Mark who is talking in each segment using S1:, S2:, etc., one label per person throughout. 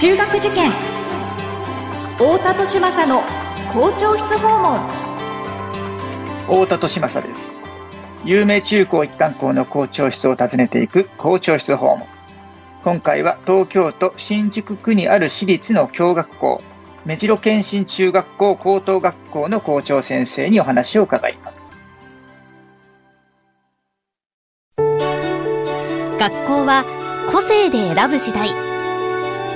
S1: 中学受験。太田利政の校長室訪問。
S2: 太田利政です。有名中高一貫校の校長室を訪ねていく校長室訪問。今回は東京都新宿区にある私立の教学校目白検診中学校高等学校の校長先生にお話を伺います。
S3: 学校は個性で選ぶ時代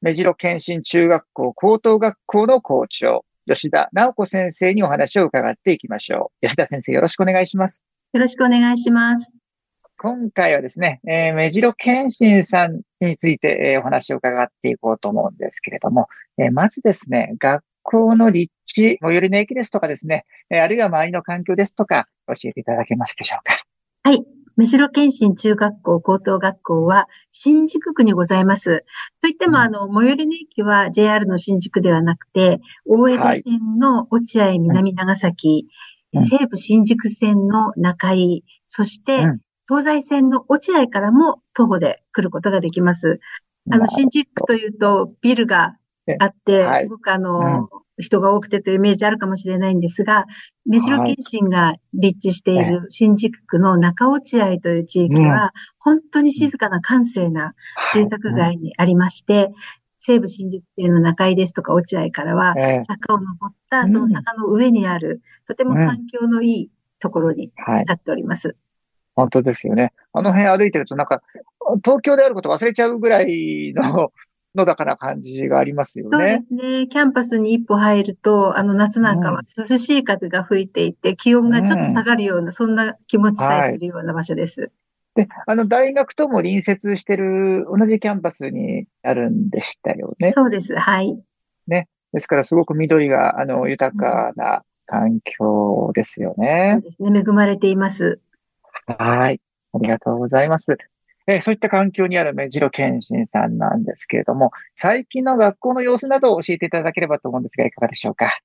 S2: 目白検診中学校高等学校の校長吉田直子先生にお話を伺っていきましょう吉田先生よろしくお願いします
S4: よろしくお願いします
S2: 今回はですね、えー、目白検診さんについて、えー、お話を伺っていこうと思うんですけれども、えー、まずですね、学校の立地、最寄りの駅ですとかですね、えあるいは周りの環境ですとか、教えていただけますでしょうか？
S4: はい。目白検診中学校高等学校は新宿区にございます。といっても、あの、最寄りの駅は JR の新宿ではなくて、大江戸線の落合南長崎、はい、西武新宿線の中井、そして、東西線の落合からも徒歩で来ることができます。あの、新宿区というとビルがあって、すごくあの、人が多くてというイメージあるかもしれないんですが、目白検診が立地している新宿区の中落合という地域は、本当に静かな閑静な住宅街にありまして、西武新宿店の中井ですとか落合からは、坂を登ったその坂の上にある、とても環境のいいところに立っております。
S2: 本当ですよね。あの辺歩いてるとなんか、東京であること忘れちゃうぐらいののだかな感じがありますよね。
S4: そうですね。キャンパスに一歩入ると、あの夏なんかは涼しい風が吹いていて、うん、気温がちょっと下がるような、そんな気持ちさえするような場所です。はい、
S2: で、あの、大学とも隣接してる、同じキャンパスにあるんでしたよね。
S4: そうです。はい。
S2: ね。ですから、すごく緑が、あの、豊かな環境ですよね。
S4: そうですね。恵まれています。
S2: はい。ありがとうございます。えそういった環境にある目白研心さんなんですけれども、最近の学校の様子などを教えていただければと思うんですが、いかがでしょうか？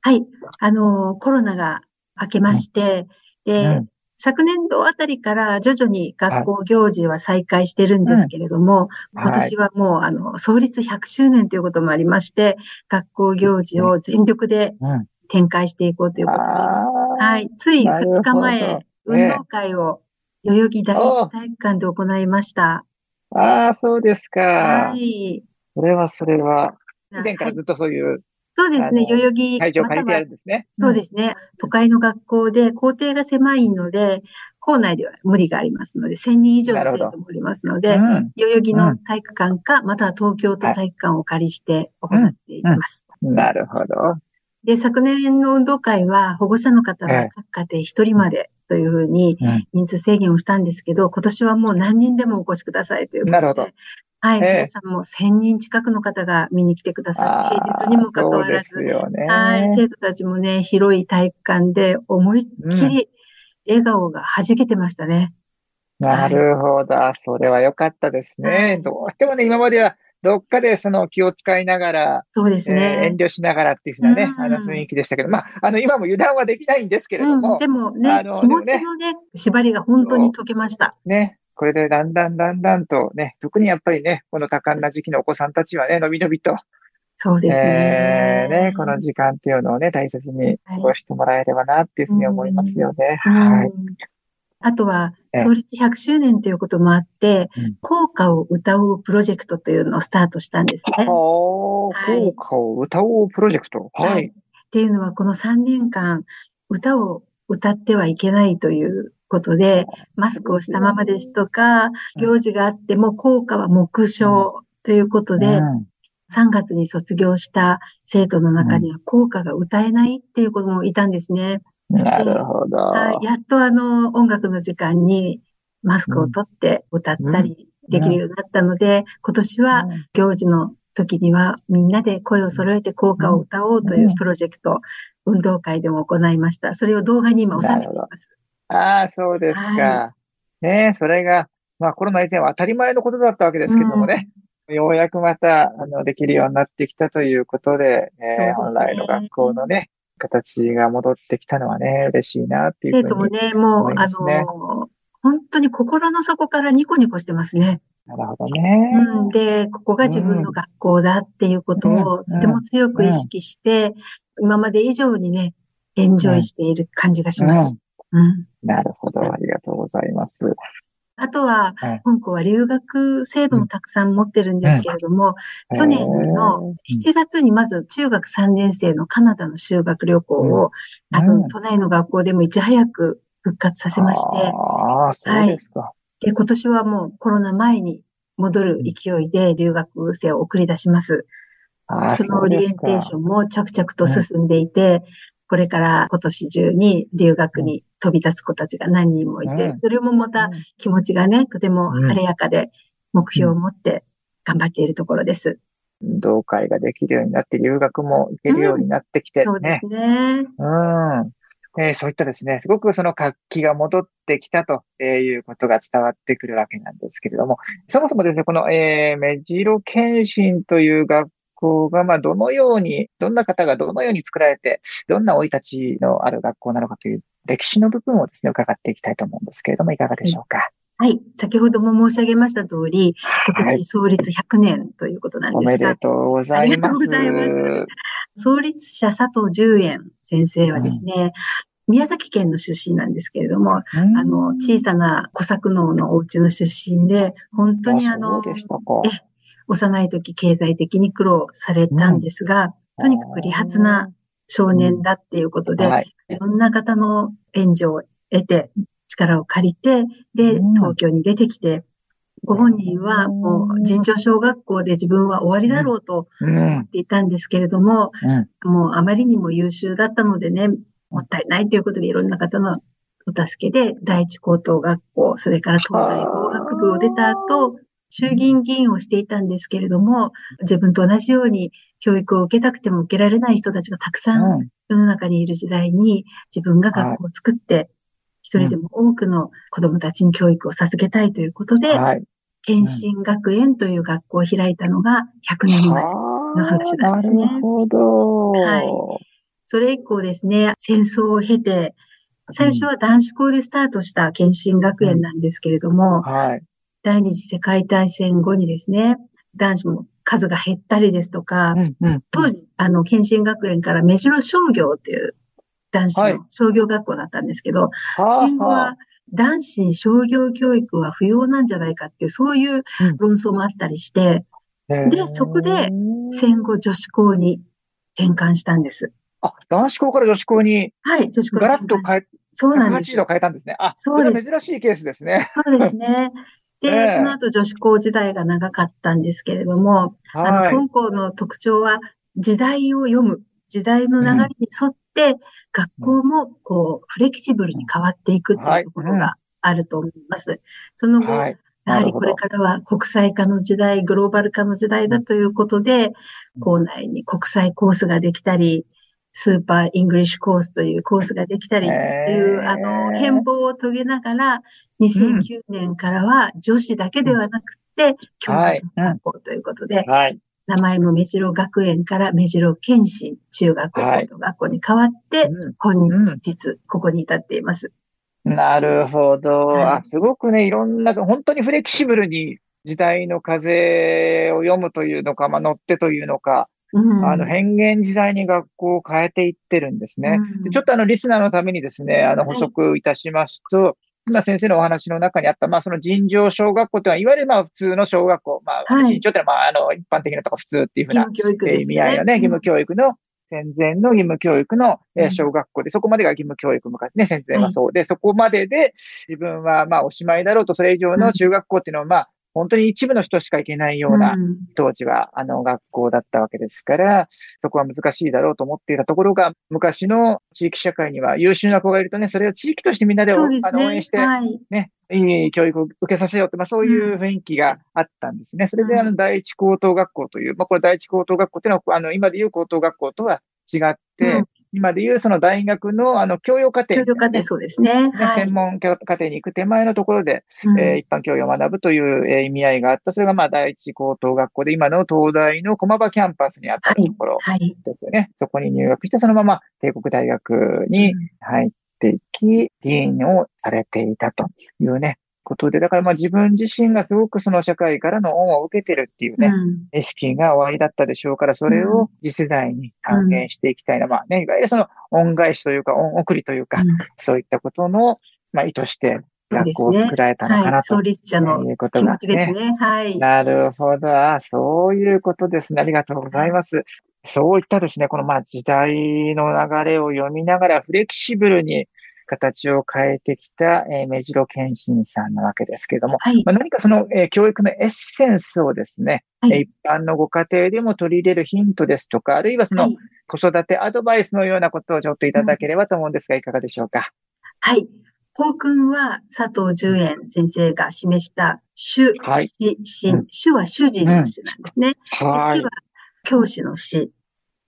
S4: はい。あの、コロナが明けまして、うん、で、うん。昨年度あたりから徐々に学校行事は再開してるんですけれども、うん、今年はもう、あの、創立100周年ということもありまして、学校行事を全力で展開していこうということで、はい。つい2日前、運動会を代々木第一体育館で行いました。
S2: ああ、そうですか。はい。それはそれは、以前からずっとそういう、
S4: そうですね、代々木。
S2: 会場借りてあるんですね。
S4: そうですね。都会の学校で校庭が狭いので、校内では無理がありますので、1000人以上の生徒もおりますので、代々木の体育館か、または東京都体育館をお借りして行っています。
S2: なるほど。
S4: で、昨年の運動会は保護者の方は各家庭一人までというふうに人数制限をしたんですけど、今年はもう何人でもお越しくださいということで。なるほど。はい、皆さんも1000人近くの方が見に来てくださって、平日にもかかわらず、ね、はい、生徒たちもね、広い体育館で思いっきり笑顔が弾けてましたね。
S2: うん、なるほど、それは良かったですね。はい、どうしてもね、今まではどっかでその気を使いながら、
S4: そうですね、
S2: えー、遠慮しながらっていうふうなね、あの雰囲気でしたけど、まあ、あの、今も油断はできないんですけれども。
S4: うん、でもね、気持ちのね、縛りが本当に解けました。
S2: ね。これでだんだんだんだんとね、特にやっぱりね、この多感な時期のお子さんたちはね、のびのびと、
S4: そうですね。
S2: えー、ね、この時間っていうのをね、大切に過ごしてもらえればなっていうふうに思いますよね。はい。
S4: あとは、創立100周年ということもあって、効果を歌おうプロジェクトというのをスタートしたんですね。
S2: 効果を歌おうプロジェクト。はい。
S4: っていうのは、この3年間、歌を歌ってはいけないということで、マスクをしたままですとか、行事があっても効果は目標ということで、3月に卒業した生徒の中には効果が歌えないっていう子もいたんですね。
S2: なるほど。
S4: やっとあの、音楽の時間にマスクを取って歌ったりできるようになったので、うん、今年は行事の時にはみんなで声を揃えて校歌を歌おうというプロジェクト、運動会でも行いました。それを動画に今収めています。
S2: ああ、そうですか。
S4: は
S2: ねえ、それが、まあコロナ以前は当たり前のことだったわけですけどもね、ようやくまた、あの、できるようになってきたということで、えー
S4: ね
S2: 本来の学校のね、形が戻ってきたのはね、嬉しいなっていうふうに。
S4: 生徒もね、も、
S2: うま
S4: あの、本当に心の底からニコニコしてますね。
S2: なるほどね。
S4: うん、で、ここが自分の学校だっていうことを
S2: うん
S4: とても強く意識して、今まで以上にね、エンジョイしている感じがします。
S2: うん
S4: うん。
S2: なるほど。ありがとうございます。
S4: あとは
S2: はい、
S4: 香港は留学制度もたくさん持ってるんですけれども、去年の7月にまず中学3年生のカナダの修学旅行を、多
S2: うん。
S4: 分都内の学校でもいち早く復活させまして、
S2: ああ、そうで
S4: 今年はもうコロナ前に戻る勢いで留学生を送り出します。そのオリエンテーションも着々と進んでいて、これから今年中に留学に飛び立つ子たちが何人もいて、
S2: うん
S4: それもまた気持ちがね、とても晴れやかで目標を持って頑張っているところです。
S2: 運動会ができるようになって、留学も行けるようになってきてね
S4: そうです。ね。
S2: うん。えーそういったですね、すごくその活気が戻ってきたということが伝わってくるわけなんですけれども、そもそもですね、この、えー、目白検診という学校が、まあ、どのように、どんな方がどのように作られて、どんな生い立ちのある学校なのかという歴史の部分をですね、伺っていきたいと思うんですけれども、いかがでしょうか？
S4: はい。先ほども申し上げました通り、今
S2: はい
S4: 年。創立100年ということなん
S2: おめで
S4: ですが、
S2: とうございます。
S4: ありがとうございます創立者佐藤十円先生はですね、宮崎県の出身なんですけれども、
S2: うん
S4: あの、小さな小作農のお家の出身で、本当にあの。え幼い時経済的に苦労されたんですが、とにかく利発な少年だっていうことで、
S2: はい。
S4: いろんな方の援助を得て、力を借りて、で、
S2: うん。
S4: 東京に出てきて、ご本人はもう尋常小学校で自分は終わりだろうと
S2: うん。
S4: 思っていたんですけれども、
S2: うん。
S4: もうあまりにも優秀だったのでね、もったいないということでいろんな方のお助けで、第一高等学校、それから東大法学部を出た後、衆議院議員をしていたんですけれども、自分と同じように教育を受けたくても受けられない人たちがたくさん
S2: うん
S4: 世の中にいる時代に自分が学校を作って、一人でも多くの子供たちに教育を授けたいということで、
S2: はい。
S4: 検診学園という学校を開いたのが100年前。の話なんですね
S2: なるほど。
S4: はいそれ以降ですね、戦争を経て、最初は男子校でスタートした検診学園なんですけれども、
S2: はい。
S4: 第二次世界大戦後にですね、男子も数が減ったりですとか、
S2: うんうん
S4: 当時、あの、検診学園から目白商業っていう男子
S2: はい
S4: の商業学校だったんですけど、
S2: はあ
S4: 戦後は男子に商業教育は不要なんじゃないかっていう、そういう論争もあったりして、でそこで戦後女子校に転換したんです。
S2: あ、男子校から女子校に
S4: はい、女子校に
S2: ガラッと変え、
S4: そうなんです
S2: 180。度変えたんですね。あ、
S4: そうです
S2: 珍しいケースですね。
S4: そうですね。で、
S2: ええ
S4: その後女子校時代が長かったんですけれども、あの、
S2: はい。
S4: 本校の特徴は時代を読む、時代の流れに沿って、学校もこう、フレキシブルに変わっていくっていうところがあると思います。その後、
S2: はい。
S4: やはりこれからは国際化の時代、グローバル化の時代だということで、校内に国際コースができたり、スーパーイングリッシュコースというコースができたりっていう、あの、変貌を遂げながら、2009年からは女子だけではなくて、共
S2: はい
S4: 学学校ということで、
S2: はい。
S4: 名前も目白学園から目白研心中学校
S2: はい
S4: 高等学校に変わって、
S2: うん
S4: 本
S2: うん
S4: 日、ここに至っています。
S2: なるほど。
S4: はい
S2: あ、すごくね、いろんな、本当にフレキシブルに時代の風を読むというのか、まあ、乗ってというのか、
S4: うん
S2: あの、変幻自在に学校を変えていってるんですね。
S4: うん
S2: でちょっとあの、リスナーのためにですね、あの、
S4: はい
S2: 補足いたしますと、今先生のお話の中にあった、まあ、その尋常小学校というのは、いわゆるまあ、普通の小学校、まあ、
S4: はい。
S2: 尋常というのは、まあ、あの、一般的なとか普通っていうふうな。意味合いのね、義務教育の、戦前の義務教育の、小学校で、そこまでが義務教育昔ね、戦前はそうで、そこまでで自分はまあおしまいだろうと、それ以上
S4: うん。
S2: の中学校っていうのはまあ、本当に一部の人しか行けないような、
S4: うん
S2: 当時はあの学校だったわけですから、そこは難しいだろうと思っていたところが、昔の地域社会には優秀な子がいるとね、それを地域としてみんなでお
S4: そうです
S2: あの応援
S4: ね
S2: し。て、
S4: はい。
S2: ね、いい教育を受けさせようって、まあそういう雰囲気があったんですね。それであの、第一高等学校という、まあこれ第一高等学校っていうのは、あの、今でいう高等学校とは違って、今でいうその大学のあの教養課程、
S4: ね、教養課程、そうですね。
S2: はい、専門課程に行く手前のところで、うん、えー、一般教養を学ぶという、えー、意味合いがあった。それがまあ第一高等学校で、今の東大の駒場キャンパスにあったところですよね。はいはい、そこに入学して、そのまま帝国大学に入っていき、議員をされていたというね、ことで、だからまあ自分自身がすごくその社会からの恩を受けてるっていうね、うん、意識が終わりだったでしょうから、それを次世代に還元していきたいな、うん、まあね、いわゆるその恩返しというか、恩送りというか、うん、そういったことの、まあ意図して、学校を作られたのかなと、
S4: ね、はい、創立者の気持ちですね。はい。
S2: なるほど。あそういうことですね。ありがとうございます。そういったですね、このまあ時代の流れを読みながらフレキシブルに形を変えてきた、えー、目白健信さんなわけですけれども、はい、まあ、何かその、えー、教育のエッセンスをですね、はい、一般のご家庭でも取り入れるヒントですとか、あるいはその子育てアドバイスのようなことをちょっといただければと思うんですが、いかがでしょうか？
S4: はい。校訓は佐藤十円先生が示した主、はい、死、神、主は主人の主なんですね。うん、はい、主は教師の死。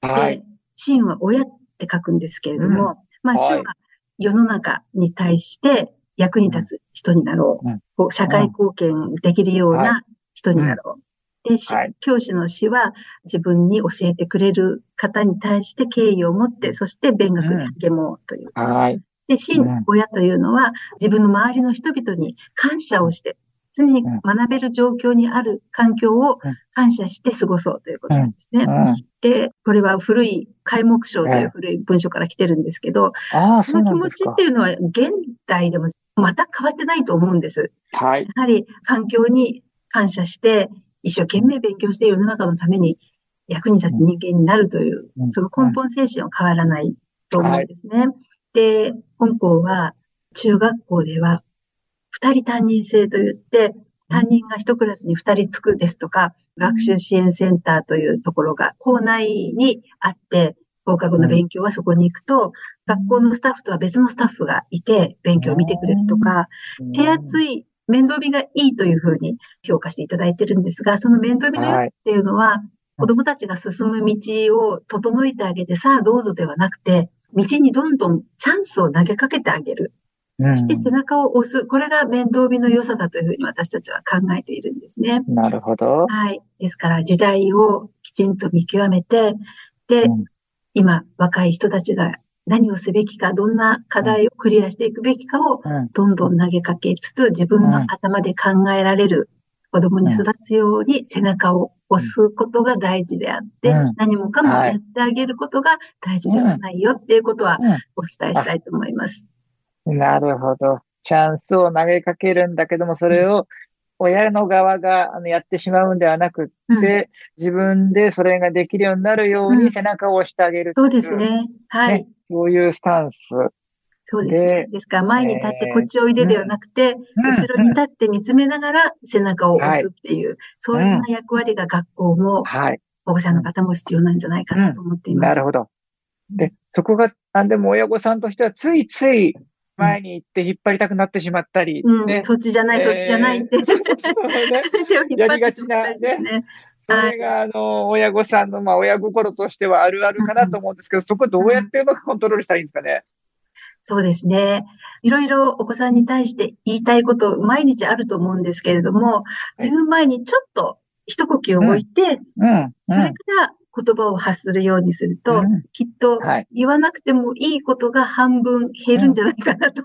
S4: はい。で、神は親って書くんですけれども、うん、まあ、主は世の中に対して役に立つ人になろう。うん、社会貢献できるような人になろう。で、はい、教師の死は自分に教えてくれる方に対して敬意を持って、そして勉学に励もうという。はい。で、真、親というのは自分の周りの人々に感謝をして、常に学べる状況にある環境を感謝して過ごそうということなんですね。で、これは古い開目章という古い文書から来てるんですけど、その気持ちっていうのは現代でもまた変わってないと思うんです。はい。やはり環境に感謝して、一生懸命勉強して世の中のために役に立つ人間になるという、その根本精神は変わらないと思うんですね。はい、で、本校は中学校では二人担任制といって、担任が一クラスに二人つくですとか、学習支援センターというところが校内にあって、放課後の勉強はそこに行くと、学校のスタッフとは別のスタッフがいて、勉強を見てくれるとか、手厚い面倒見がいいというふうに評価していただいてるんですが、その面倒見の良さっていうのは、子供たちが進む道を整えてあげて、さあどうぞではなくて、道にどんどんチャンスを投げかけてあげる。そして背中を押す。これが面倒見の良さだというふうに私たちは考えているんですね。
S2: なるほど。
S4: はい。ですから時代をきちんと見極めて、で、うん、今若い人たちが何をすべきか、どんな課題をクリアしていくべきかをどんどん投げかけつつ、自分の頭で考えられる子供に育つように背中を押すことが大事であって、何もかもやってあげることが大事ではないよっていうことはお伝えしたいと思います。
S2: なるほど。チャンスを投げかけるんだけども、それを親の側がやってしまうんではなくって、うん、自分でそれができるようになるように背中を押してあげる、
S4: うん、そうですね。はい、ね。
S2: そういうスタンス。
S4: そうですね。ですから、前に立ってこっちおいでではなくて、後ろに立って見つめながら背中を押すっていう、はい、そういうような役割が学校も、はい、保護者の方も必要なんじゃないかなと思っています。
S2: なるほど。で、そこが、あでも親御さんとしてはついつい前に行って引っ張りたくなってしまったり、
S4: うん、そっちじゃない、そっちじゃないって。
S2: やりがちなね。それが、あの、親御さんの、まあ、親心としてはあるあるかなと思うんですけど、そこどうやってうまくコントロールしたらいいんですかね？
S4: そうですね。いろいろお子さんに対して言いたいこと毎日あると思うんですけれども、言う前にちょっと一呼吸を置いて、それから言葉を発するようにすると、うん、きっと言わなくてもいいことが半分減るんじゃないかなと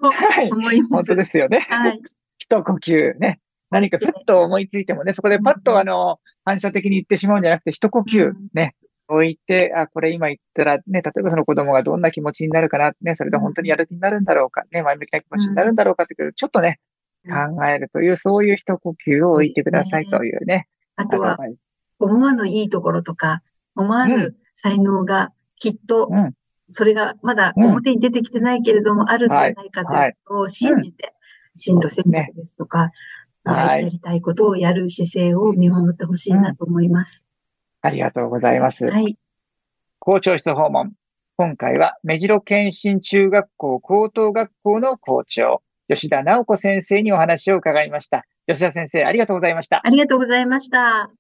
S4: 思います。
S2: 本当ですよね。はい。一呼吸ね。何かふっと思いついてもね、そこでパッとあの、反射的に言ってしまうんじゃなくて、一呼吸ね、置いて、あ、これ今言ったらね、例えばその子供がどんな気持ちになるかな、ね、それで本当にやる気になるんだろうか、ね、前向きな気持ちになるんだろうかってちょっとね、考えるという、そういう一呼吸を置いてくださいというね。
S4: あとは、思わぬいいところとか、思わぬ才能がきっと、それがまだ表に出てきてないけれども、あるんじゃないかということを信じて、進路選択ですとか、やりたいことをやる姿勢を見守ってほしいなと思います。
S2: ありがとうございます。はい。校長室訪問。今回は目白検診中学校高等学校の校長、吉田直子先生にお話を伺いました。吉田先生、ありがとうございました。
S4: ありがとうございました。